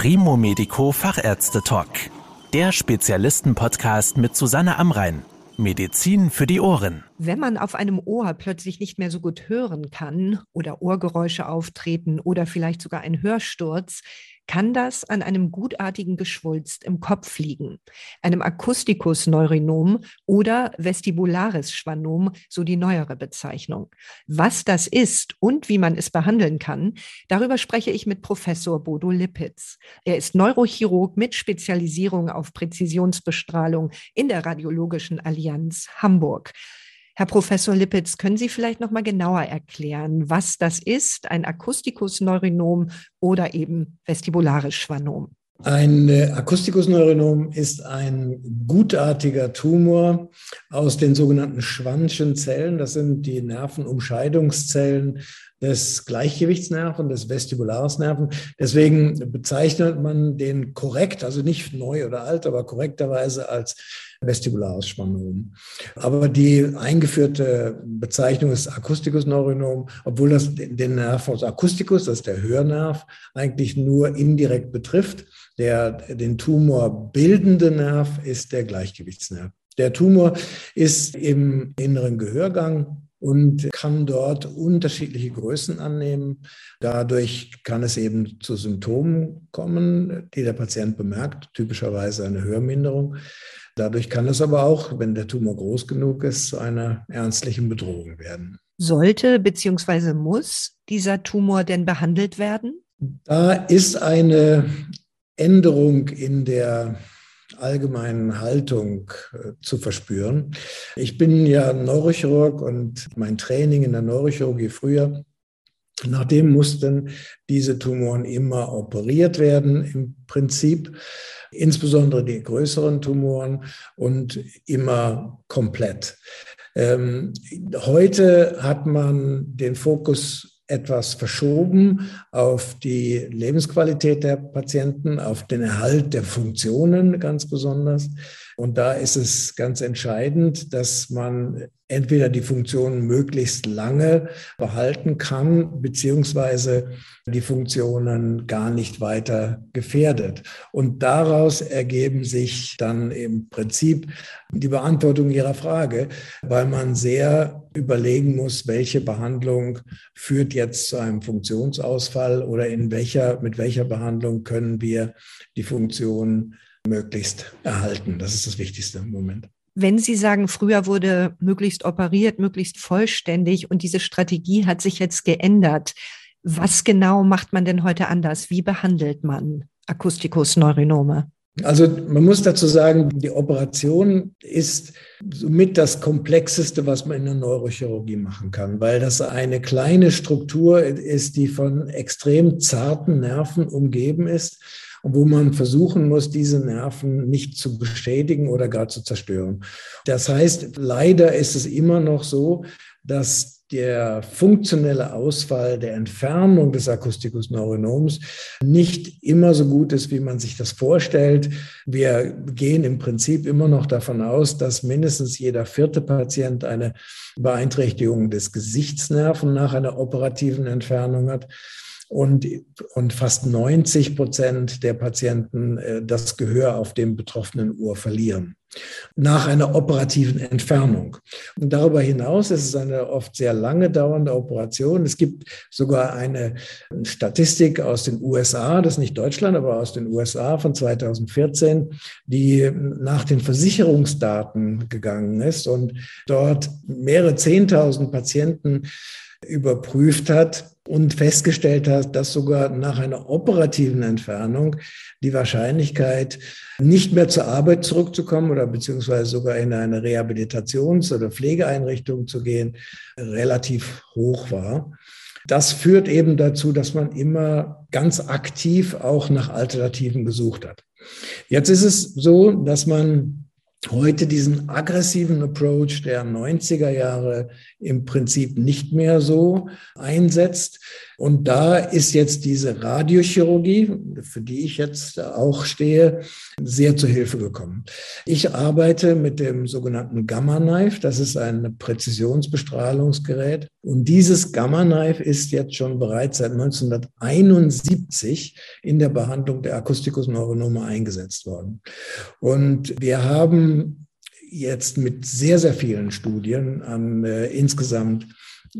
Primo Medico Fachärzte Talk. Der Spezialisten-Podcast mit Susanne Amrein. Medizin für die Ohren. Wenn man auf einem Ohr plötzlich nicht mehr so gut hören kann oder Ohrgeräusche auftreten oder vielleicht sogar ein Hörsturz, kann das an einem gutartigen Geschwulst im Kopf liegen, einem Akustikus-Neurinom oder vestibularis Schwannom, so die neuere Bezeichnung. Was das ist und wie man es behandeln kann, darüber spreche ich mit Professor Bodo Lippitz. Er ist Neurochirurg mit Spezialisierung auf Präzisionsbestrahlung in der Radiologischen Allianz Hamburg. Herr Professor Lippitz, können Sie vielleicht noch mal genauer erklären, was das ist, ein Akustikusneuronom oder eben vestibulares Schwannom? Ein äh, Akustikusneuronom ist ein gutartiger Tumor aus den sogenannten Schwannschen Zellen. Das sind die Nervenumscheidungszellen des Gleichgewichtsnerven, des Vestibularsnerven. Deswegen bezeichnet man den korrekt, also nicht neu oder alt, aber korrekterweise als vestibulares Schwannom. Aber die eingeführte Bezeichnung ist Akustikusneuronom, obwohl das den Nerv aus Akusticus, das ist der Hörnerv, eigentlich nur indirekt betrifft. Der den Tumor bildende Nerv ist der Gleichgewichtsnerv. Der Tumor ist im inneren Gehörgang und kann dort unterschiedliche Größen annehmen. Dadurch kann es eben zu Symptomen kommen, die der Patient bemerkt, typischerweise eine Hörminderung. Dadurch kann es aber auch, wenn der Tumor groß genug ist, zu einer ernstlichen Bedrohung werden. Sollte bzw. muss dieser Tumor denn behandelt werden? Da ist eine Änderung in der allgemeinen Haltung äh, zu verspüren. Ich bin ja Neurochirurg und mein Training in der Neurochirurgie früher Nachdem mussten diese Tumoren immer operiert werden, im Prinzip, insbesondere die größeren Tumoren und immer komplett. Ähm, heute hat man den Fokus etwas verschoben auf die Lebensqualität der Patienten, auf den Erhalt der Funktionen ganz besonders. Und da ist es ganz entscheidend, dass man entweder die Funktionen möglichst lange behalten kann, beziehungsweise die Funktionen gar nicht weiter gefährdet. Und daraus ergeben sich dann im Prinzip die Beantwortung Ihrer Frage, weil man sehr überlegen muss, welche Behandlung führt jetzt zu einem Funktionsausfall oder in welcher, mit welcher Behandlung können wir die Funktion möglichst erhalten. Das ist das Wichtigste im Moment. Wenn Sie sagen, früher wurde möglichst operiert, möglichst vollständig und diese Strategie hat sich jetzt geändert, was genau macht man denn heute anders? Wie behandelt man Akustikus-Neuronome? Also man muss dazu sagen, die Operation ist somit das Komplexeste, was man in der Neurochirurgie machen kann, weil das eine kleine Struktur ist, die von extrem zarten Nerven umgeben ist wo man versuchen muss, diese Nerven nicht zu beschädigen oder gar zu zerstören. Das heißt, leider ist es immer noch so, dass der funktionelle Ausfall der Entfernung des Akustikus neuronoms nicht immer so gut ist, wie man sich das vorstellt. Wir gehen im Prinzip immer noch davon aus, dass mindestens jeder vierte Patient eine Beeinträchtigung des Gesichtsnerven nach einer operativen Entfernung hat und, und fast 90 Prozent der Patienten äh, das Gehör auf dem betroffenen Ohr verlieren nach einer operativen Entfernung. Und darüber hinaus ist es eine oft sehr lange dauernde Operation. Es gibt sogar eine Statistik aus den USA, das ist nicht Deutschland, aber aus den USA von 2014, die nach den Versicherungsdaten gegangen ist und dort mehrere Zehntausend Patienten überprüft hat und festgestellt hat, dass sogar nach einer operativen Entfernung die Wahrscheinlichkeit, nicht mehr zur Arbeit zurückzukommen oder beziehungsweise sogar in eine Rehabilitations- oder Pflegeeinrichtung zu gehen, relativ hoch war. Das führt eben dazu, dass man immer ganz aktiv auch nach Alternativen gesucht hat. Jetzt ist es so, dass man heute diesen aggressiven Approach der 90er Jahre im Prinzip nicht mehr so einsetzt. Und da ist jetzt diese Radiochirurgie, für die ich jetzt auch stehe, sehr zu Hilfe gekommen. Ich arbeite mit dem sogenannten Gamma Knife. Das ist ein Präzisionsbestrahlungsgerät. Und dieses Gamma Knife ist jetzt schon bereits seit 1971 in der Behandlung der Akustikusneuronome eingesetzt worden. Und wir haben jetzt mit sehr, sehr vielen Studien an äh, insgesamt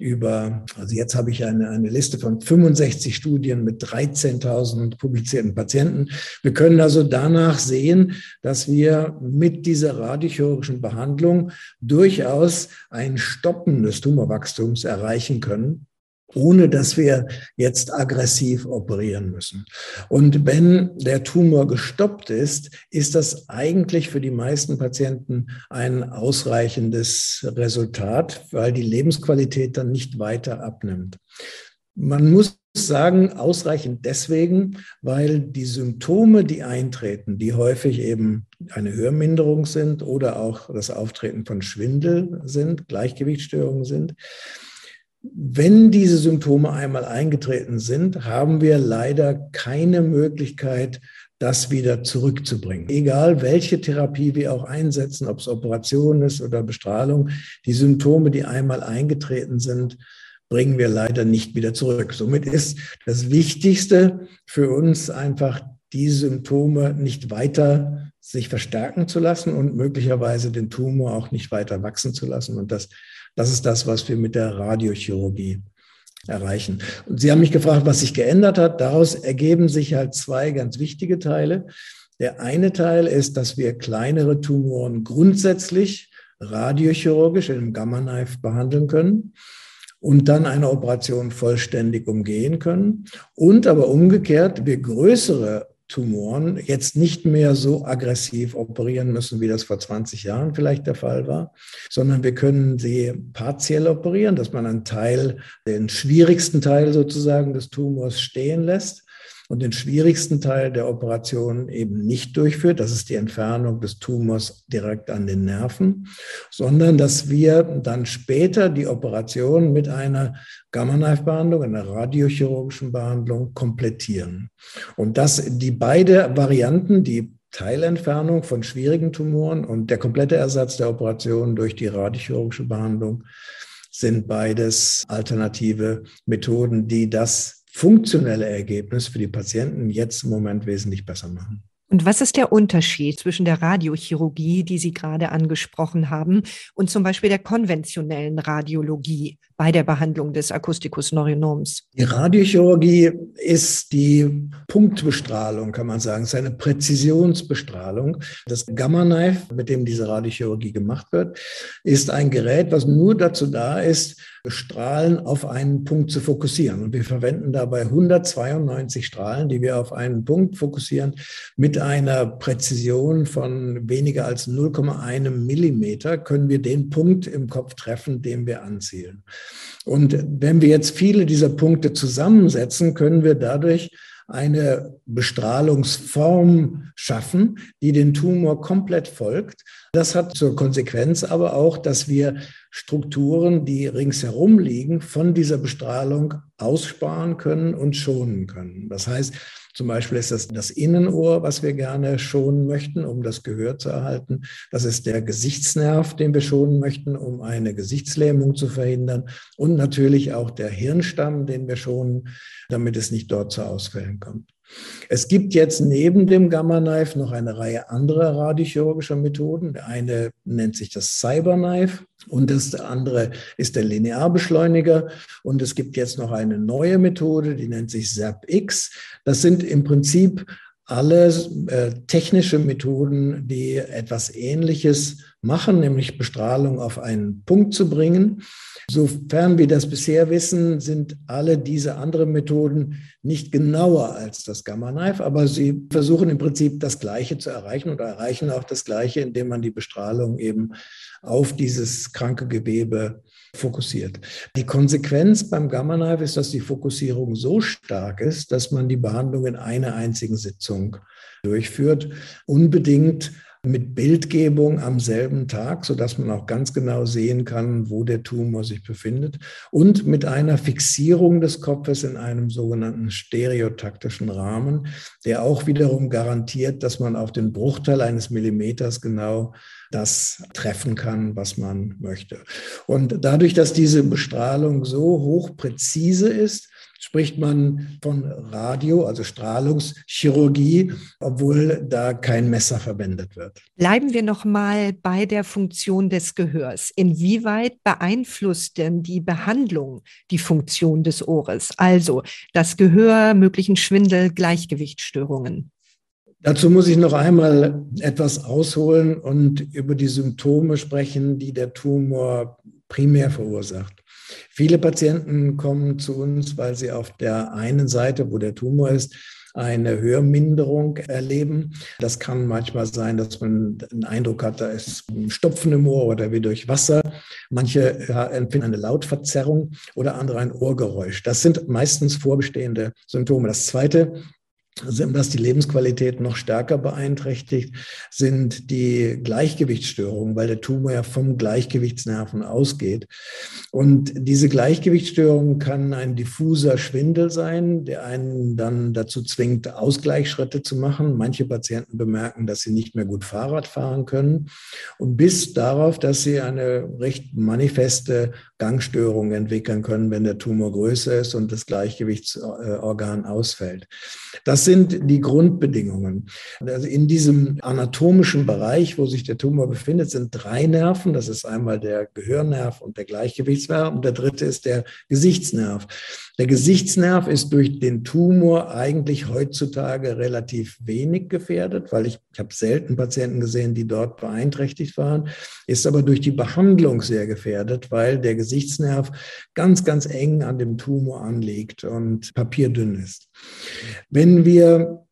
über, also jetzt habe ich eine, eine Liste von 65 Studien mit 13.000 publizierten Patienten. Wir können also danach sehen, dass wir mit dieser radiochirurgischen Behandlung durchaus ein Stoppen des Tumorwachstums erreichen können ohne dass wir jetzt aggressiv operieren müssen. Und wenn der Tumor gestoppt ist, ist das eigentlich für die meisten Patienten ein ausreichendes Resultat, weil die Lebensqualität dann nicht weiter abnimmt. Man muss sagen, ausreichend deswegen, weil die Symptome, die eintreten, die häufig eben eine Hörminderung sind oder auch das Auftreten von Schwindel sind, Gleichgewichtsstörungen sind, wenn diese Symptome einmal eingetreten sind, haben wir leider keine Möglichkeit, das wieder zurückzubringen. Egal welche Therapie wir auch einsetzen, ob es Operation ist oder Bestrahlung, die Symptome, die einmal eingetreten sind, bringen wir leider nicht wieder zurück. Somit ist das Wichtigste für uns einfach, die Symptome nicht weiter sich verstärken zu lassen und möglicherweise den Tumor auch nicht weiter wachsen zu lassen. Und das das ist das, was wir mit der Radiochirurgie erreichen. Und Sie haben mich gefragt, was sich geändert hat. Daraus ergeben sich halt zwei ganz wichtige Teile. Der eine Teil ist, dass wir kleinere Tumoren grundsätzlich radiochirurgisch in einem Gamma-Knife behandeln können und dann eine Operation vollständig umgehen können. Und aber umgekehrt, wir größere Tumoren jetzt nicht mehr so aggressiv operieren müssen, wie das vor 20 Jahren vielleicht der Fall war, sondern wir können sie partiell operieren, dass man einen Teil, den schwierigsten Teil sozusagen des Tumors stehen lässt und den schwierigsten Teil der Operation eben nicht durchführt. Das ist die Entfernung des Tumors direkt an den Nerven, sondern dass wir dann später die Operation mit einer Gamma-Knife-Behandlung, einer radiochirurgischen Behandlung komplettieren. Und dass die beide Varianten, die Teilentfernung von schwierigen Tumoren und der komplette Ersatz der Operation durch die radiochirurgische Behandlung sind beides alternative Methoden, die das funktionelle Ergebnis für die Patienten jetzt im Moment wesentlich besser machen. Und was ist der Unterschied zwischen der Radiochirurgie, die Sie gerade angesprochen haben, und zum Beispiel der konventionellen Radiologie bei der Behandlung des Akustikus neurinoms? Die Radiochirurgie ist die Punktbestrahlung, kann man sagen. Es ist eine Präzisionsbestrahlung. Das Gamma-Knife, mit dem diese Radiochirurgie gemacht wird, ist ein Gerät, was nur dazu da ist, Strahlen auf einen Punkt zu fokussieren. Und wir verwenden dabei 192 Strahlen, die wir auf einen Punkt fokussieren, mit einer Präzision von weniger als 0,1 Millimeter können wir den Punkt im Kopf treffen, den wir anzielen. Und wenn wir jetzt viele dieser Punkte zusammensetzen, können wir dadurch eine Bestrahlungsform schaffen, die den Tumor komplett folgt. Das hat zur Konsequenz aber auch, dass wir Strukturen, die ringsherum liegen, von dieser Bestrahlung aussparen können und schonen können. Das heißt, zum Beispiel ist das das Innenohr, was wir gerne schonen möchten, um das Gehör zu erhalten. Das ist der Gesichtsnerv, den wir schonen möchten, um eine Gesichtslähmung zu verhindern. Und natürlich auch der Hirnstamm, den wir schonen, damit es nicht dort zu Ausfällen kommt. Es gibt jetzt neben dem Gamma Knife noch eine Reihe anderer radiochirurgischer Methoden. Der eine nennt sich das Cyber Knife und das andere ist der Linearbeschleuniger. Und es gibt jetzt noch eine neue Methode, die nennt sich ZapX. Das sind im Prinzip alle äh, technische Methoden, die etwas Ähnliches machen, nämlich Bestrahlung auf einen Punkt zu bringen. Sofern wir das bisher wissen, sind alle diese anderen Methoden nicht genauer als das Gamma Knife, aber sie versuchen im Prinzip das Gleiche zu erreichen und erreichen auch das Gleiche, indem man die Bestrahlung eben auf dieses kranke Gewebe fokussiert. Die Konsequenz beim Gamma Knife ist, dass die Fokussierung so stark ist, dass man die Behandlung in einer einzigen Sitzung durchführt. Unbedingt mit Bildgebung am selben Tag, sodass man auch ganz genau sehen kann, wo der Tumor sich befindet und mit einer Fixierung des Kopfes in einem sogenannten stereotaktischen Rahmen, der auch wiederum garantiert, dass man auf den Bruchteil eines Millimeters genau das treffen kann, was man möchte. Und dadurch, dass diese Bestrahlung so hoch präzise ist, spricht man von Radio, also Strahlungschirurgie, obwohl da kein Messer verwendet wird. Bleiben wir noch mal bei der Funktion des Gehörs. Inwieweit beeinflusst denn die Behandlung die Funktion des Ohres? Also das Gehör, möglichen Schwindel, Gleichgewichtsstörungen. Dazu muss ich noch einmal etwas ausholen und über die Symptome sprechen, die der Tumor primär verursacht. Viele Patienten kommen zu uns, weil sie auf der einen Seite, wo der Tumor ist, eine Hörminderung erleben. Das kann manchmal sein, dass man den Eindruck hat, da ist ein Stopfen im Ohr oder wie durch Wasser. Manche empfinden eine Lautverzerrung oder andere ein Ohrgeräusch. Das sind meistens vorbestehende Symptome. Das zweite was die Lebensqualität noch stärker beeinträchtigt, sind die Gleichgewichtsstörungen, weil der Tumor ja vom Gleichgewichtsnerven ausgeht. Und diese Gleichgewichtsstörung kann ein diffuser Schwindel sein, der einen dann dazu zwingt, Ausgleichsschritte zu machen. Manche Patienten bemerken, dass sie nicht mehr gut Fahrrad fahren können. Und bis darauf, dass sie eine recht manifeste Gangstörung entwickeln können, wenn der Tumor größer ist und das Gleichgewichtsorgan ausfällt. Das sind die Grundbedingungen. Also in diesem anatomischen Bereich, wo sich der Tumor befindet, sind drei Nerven. Das ist einmal der Gehörnerv und der Gleichgewichtsnerv und der dritte ist der Gesichtsnerv. Der Gesichtsnerv ist durch den Tumor eigentlich heutzutage relativ wenig gefährdet, weil ich, ich habe selten Patienten gesehen, die dort beeinträchtigt waren, ist aber durch die Behandlung sehr gefährdet, weil der Gesichtsnerv ganz, ganz eng an dem Tumor anliegt und papierdünn ist. Wenn wir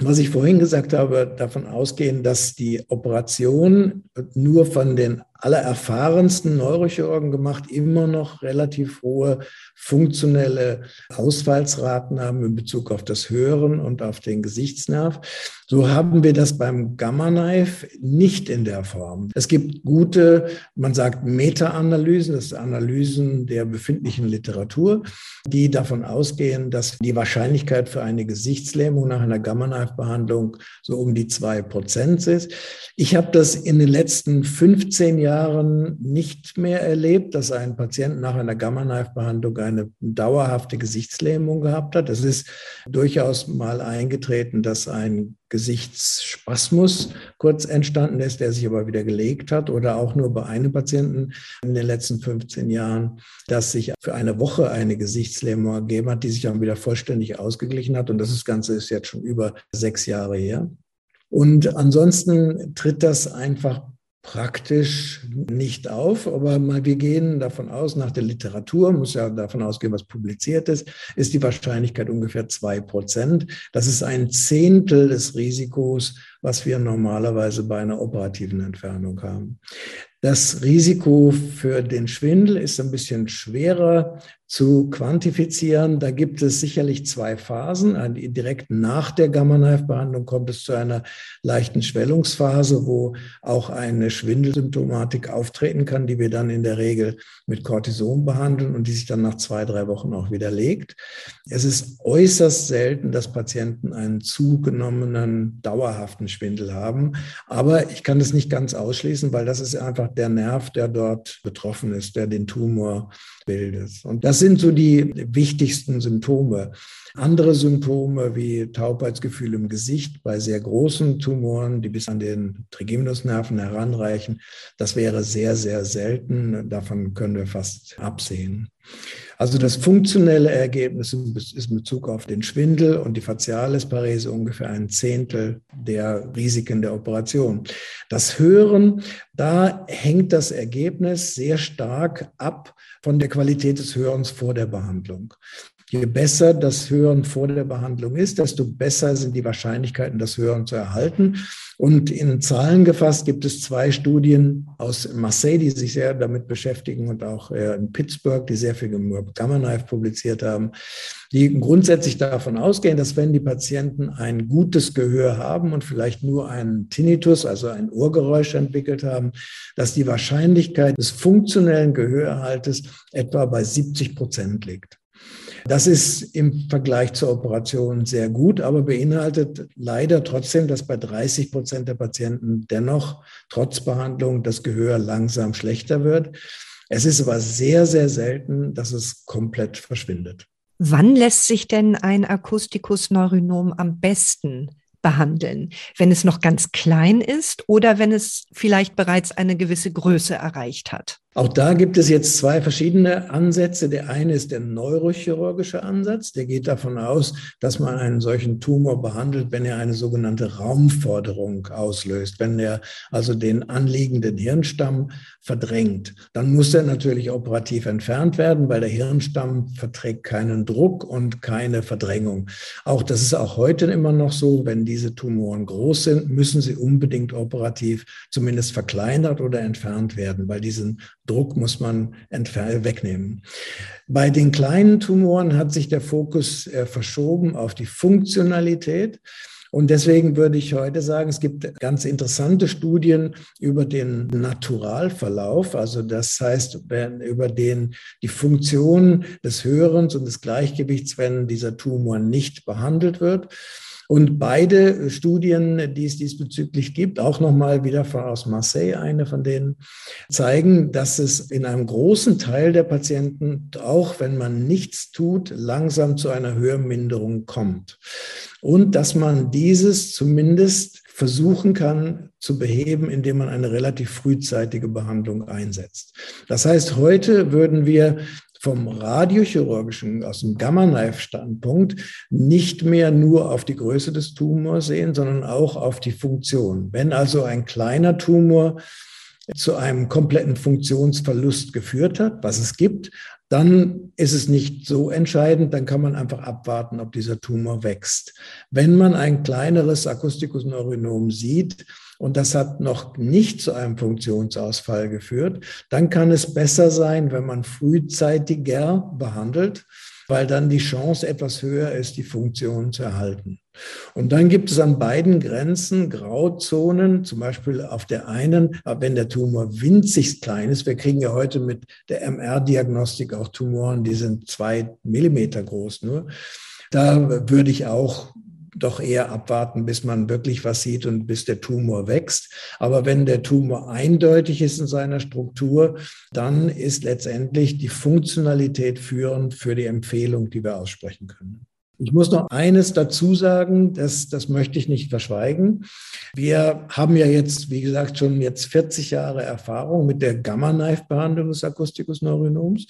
was ich vorhin gesagt habe, davon ausgehen, dass die Operation nur von den allererfahrensten Neurochirurgen gemacht, immer noch relativ hohe funktionelle Ausfallsraten haben in Bezug auf das Hören und auf den Gesichtsnerv. So haben wir das beim Gamma Knife nicht in der Form. Es gibt gute, man sagt Meta-Analysen, das sind Analysen der befindlichen Literatur, die davon ausgehen, dass die Wahrscheinlichkeit für eine Gesichtslähmung nach einer Gamma Knife Behandlung so um die zwei Prozent ist. Ich habe das in den letzten 15 Jahren Jahren nicht mehr erlebt, dass ein Patient nach einer Gamma-Knife-Behandlung eine dauerhafte Gesichtslähmung gehabt hat. Es ist durchaus mal eingetreten, dass ein Gesichtsspasmus kurz entstanden ist, der sich aber wieder gelegt hat oder auch nur bei einem Patienten in den letzten 15 Jahren, dass sich für eine Woche eine Gesichtslähmung ergeben hat, die sich dann wieder vollständig ausgeglichen hat. Und das Ganze ist jetzt schon über sechs Jahre her. Und ansonsten tritt das einfach praktisch nicht auf, aber mal, wir gehen davon aus, nach der Literatur, muss ja davon ausgehen, was publiziert ist, ist die Wahrscheinlichkeit ungefähr zwei Prozent. Das ist ein Zehntel des Risikos, was wir normalerweise bei einer operativen Entfernung haben. Das Risiko für den Schwindel ist ein bisschen schwerer zu quantifizieren. Da gibt es sicherlich zwei Phasen. Direkt nach der Gamma-Knife-Behandlung kommt es zu einer leichten Schwellungsphase, wo auch eine Schwindelsymptomatik auftreten kann, die wir dann in der Regel mit Cortison behandeln und die sich dann nach zwei, drei Wochen auch wieder legt. Es ist äußerst selten, dass Patienten einen zugenommenen, dauerhaften Schwindel haben. Aber ich kann das nicht ganz ausschließen, weil das ist einfach der Nerv, der dort betroffen ist, der den Tumor bildet. Und das sind so die wichtigsten Symptome. Andere Symptome wie Taubheitsgefühl im Gesicht bei sehr großen Tumoren, die bis an den Trigeminusnerven heranreichen, das wäre sehr, sehr selten. Davon können wir fast absehen. Also das funktionelle Ergebnis ist in Bezug auf den Schwindel und die Facialisparese ungefähr ein Zehntel der Risiken der Operation. Das Hören, da hängt das Ergebnis sehr stark ab von der Qualität des Hörens vor der Behandlung. Je besser das Hören vor der Behandlung ist, desto besser sind die Wahrscheinlichkeiten, das Hören zu erhalten. Und in Zahlen gefasst gibt es zwei Studien aus Marseille, die sich sehr damit beschäftigen und auch äh, in Pittsburgh, die sehr viel im Gamma Knife publiziert haben, die grundsätzlich davon ausgehen, dass wenn die Patienten ein gutes Gehör haben und vielleicht nur einen Tinnitus, also ein Ohrgeräusch entwickelt haben, dass die Wahrscheinlichkeit des funktionellen Gehörerhaltes etwa bei 70 Prozent liegt. Das ist im Vergleich zur Operation sehr gut, aber beinhaltet leider trotzdem, dass bei 30 Prozent der Patienten dennoch trotz Behandlung das Gehör langsam schlechter wird. Es ist aber sehr, sehr selten, dass es komplett verschwindet. Wann lässt sich denn ein Akustikus-Neuronom am besten behandeln? Wenn es noch ganz klein ist oder wenn es vielleicht bereits eine gewisse Größe erreicht hat? Auch da gibt es jetzt zwei verschiedene Ansätze. Der eine ist der neurochirurgische Ansatz. Der geht davon aus, dass man einen solchen Tumor behandelt, wenn er eine sogenannte Raumforderung auslöst, wenn er also den anliegenden Hirnstamm verdrängt. Dann muss er natürlich operativ entfernt werden, weil der Hirnstamm verträgt keinen Druck und keine Verdrängung. Auch das ist auch heute immer noch so, wenn diese Tumoren groß sind, müssen sie unbedingt operativ zumindest verkleinert oder entfernt werden, weil diesen Druck muss man wegnehmen. Bei den kleinen Tumoren hat sich der Fokus äh, verschoben auf die Funktionalität. Und deswegen würde ich heute sagen, es gibt ganz interessante Studien über den Naturalverlauf, also das heißt über den, die Funktion des Hörens und des Gleichgewichts, wenn dieser Tumor nicht behandelt wird. Und beide Studien, die es diesbezüglich gibt, auch nochmal wieder von aus Marseille, eine von denen, zeigen, dass es in einem großen Teil der Patienten, auch wenn man nichts tut, langsam zu einer Hörminderung kommt. Und dass man dieses zumindest versuchen kann zu beheben, indem man eine relativ frühzeitige Behandlung einsetzt. Das heißt, heute würden wir vom radiochirurgischen, aus dem Gamma-Knife-Standpunkt nicht mehr nur auf die Größe des Tumors sehen, sondern auch auf die Funktion. Wenn also ein kleiner Tumor zu einem kompletten Funktionsverlust geführt hat, was es gibt, dann ist es nicht so entscheidend, dann kann man einfach abwarten, ob dieser Tumor wächst. Wenn man ein kleineres Akustikus-Neuronom sieht, und das hat noch nicht zu einem Funktionsausfall geführt, dann kann es besser sein, wenn man frühzeitiger behandelt, weil dann die Chance etwas höher ist, die Funktion zu erhalten. Und dann gibt es an beiden Grenzen Grauzonen, zum Beispiel auf der einen, wenn der Tumor winzig klein ist. Wir kriegen ja heute mit der MR-Diagnostik auch Tumoren, die sind zwei Millimeter groß nur. Da würde ich auch doch eher abwarten, bis man wirklich was sieht und bis der Tumor wächst. Aber wenn der Tumor eindeutig ist in seiner Struktur, dann ist letztendlich die Funktionalität führend für die Empfehlung, die wir aussprechen können. Ich muss noch eines dazu sagen, das, das möchte ich nicht verschweigen. Wir haben ja jetzt, wie gesagt, schon jetzt 40 Jahre Erfahrung mit der Gamma-Knife-Behandlung des Akustikus Neurinoms.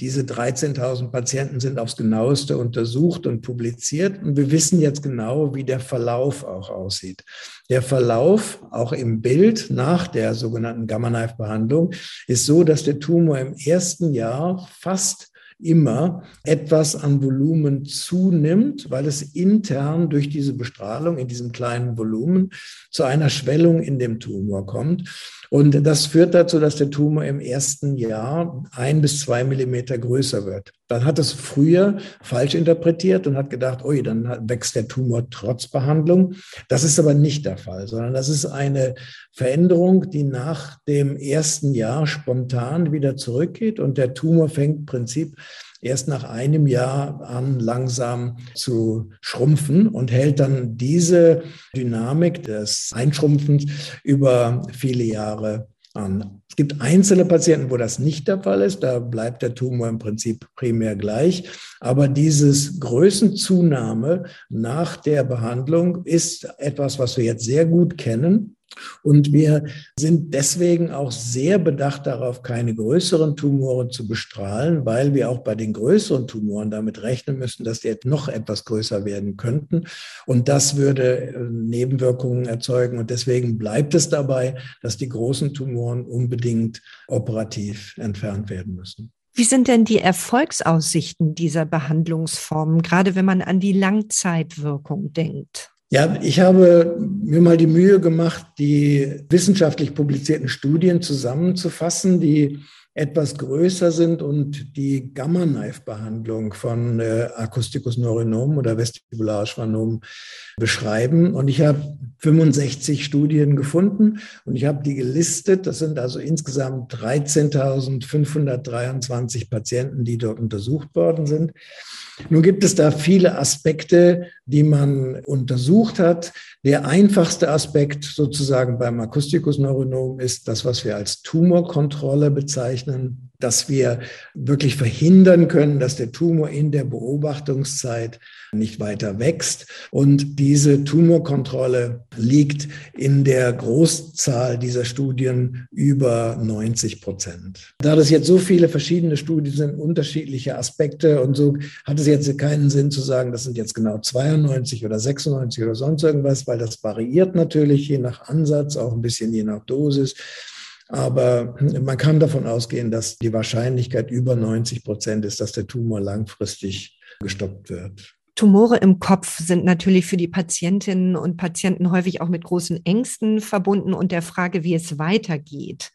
Diese 13.000 Patienten sind aufs genaueste untersucht und publiziert und wir wissen jetzt genau, wie der Verlauf auch aussieht. Der Verlauf, auch im Bild nach der sogenannten Gamma-Knife-Behandlung, ist so, dass der Tumor im ersten Jahr fast immer etwas an Volumen zunimmt, weil es intern durch diese Bestrahlung in diesem kleinen Volumen zu einer Schwellung in dem Tumor kommt. Und das führt dazu, dass der Tumor im ersten Jahr ein bis zwei Millimeter größer wird. Dann hat es früher falsch interpretiert und hat gedacht, ui, dann wächst der Tumor trotz Behandlung. Das ist aber nicht der Fall, sondern das ist eine Veränderung, die nach dem ersten Jahr spontan wieder zurückgeht und der Tumor fängt im Prinzip erst nach einem Jahr an, langsam zu schrumpfen und hält dann diese Dynamik des Einschrumpfens über viele Jahre an. Es gibt einzelne Patienten, wo das nicht der Fall ist. Da bleibt der Tumor im Prinzip primär gleich. Aber dieses Größenzunahme nach der Behandlung ist etwas, was wir jetzt sehr gut kennen und wir sind deswegen auch sehr bedacht darauf, keine größeren Tumoren zu bestrahlen, weil wir auch bei den größeren Tumoren damit rechnen müssen, dass die noch etwas größer werden könnten. Und das würde äh, Nebenwirkungen erzeugen. Und deswegen bleibt es dabei, dass die großen Tumoren unbedingt operativ entfernt werden müssen. Wie sind denn die Erfolgsaussichten dieser Behandlungsformen, gerade wenn man an die Langzeitwirkung denkt? Ja, ich habe mir mal die Mühe gemacht, die wissenschaftlich publizierten Studien zusammenzufassen, die etwas größer sind und die Gamma-Knife-Behandlung von äh, Acousticus neurinomen oder Vestibulare beschreiben. Und ich habe 65 Studien gefunden und ich habe die gelistet. Das sind also insgesamt 13.523 Patienten, die dort untersucht worden sind. Nun gibt es da viele Aspekte, die man untersucht hat. Der einfachste Aspekt sozusagen beim Akustikusneuronom ist das, was wir als Tumorkontrolle bezeichnen dass wir wirklich verhindern können, dass der Tumor in der Beobachtungszeit nicht weiter wächst. Und diese Tumorkontrolle liegt in der Großzahl dieser Studien über 90 Prozent. Da das jetzt so viele verschiedene Studien sind, unterschiedliche Aspekte und so, hat es jetzt keinen Sinn zu sagen, das sind jetzt genau 92 oder 96 oder sonst irgendwas, weil das variiert natürlich je nach Ansatz, auch ein bisschen je nach Dosis. Aber man kann davon ausgehen, dass die Wahrscheinlichkeit über 90 Prozent ist, dass der Tumor langfristig gestoppt wird. Tumore im Kopf sind natürlich für die Patientinnen und Patienten häufig auch mit großen Ängsten verbunden und der Frage, wie es weitergeht.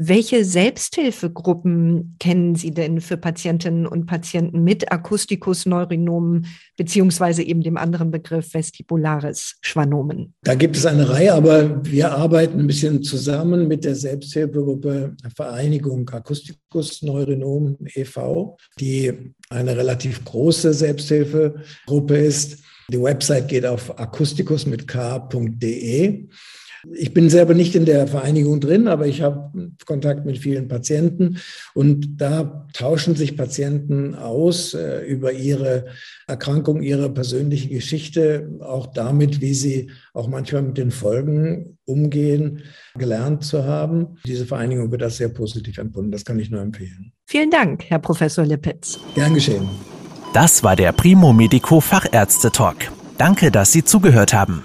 Welche Selbsthilfegruppen kennen Sie denn für Patientinnen und Patienten mit Akustikus-Neurinomen beziehungsweise eben dem anderen Begriff Vestibularis Schwannomen? Da gibt es eine Reihe, aber wir arbeiten ein bisschen zusammen mit der Selbsthilfegruppe Vereinigung Akustikus-Neuronom e.V., die eine relativ große Selbsthilfegruppe ist. Die Website geht auf akustikus mit k.de. Ich bin selber nicht in der Vereinigung drin, aber ich habe Kontakt mit vielen Patienten und da tauschen sich Patienten aus äh, über ihre Erkrankung, ihre persönliche Geschichte, auch damit, wie sie auch manchmal mit den Folgen umgehen, gelernt zu haben. Diese Vereinigung wird als sehr positiv empfunden. Das kann ich nur empfehlen. Vielen Dank, Herr Professor Lippitz. Gern geschehen. Das war der Primo Medico Fachärzte Talk. Danke, dass Sie zugehört haben.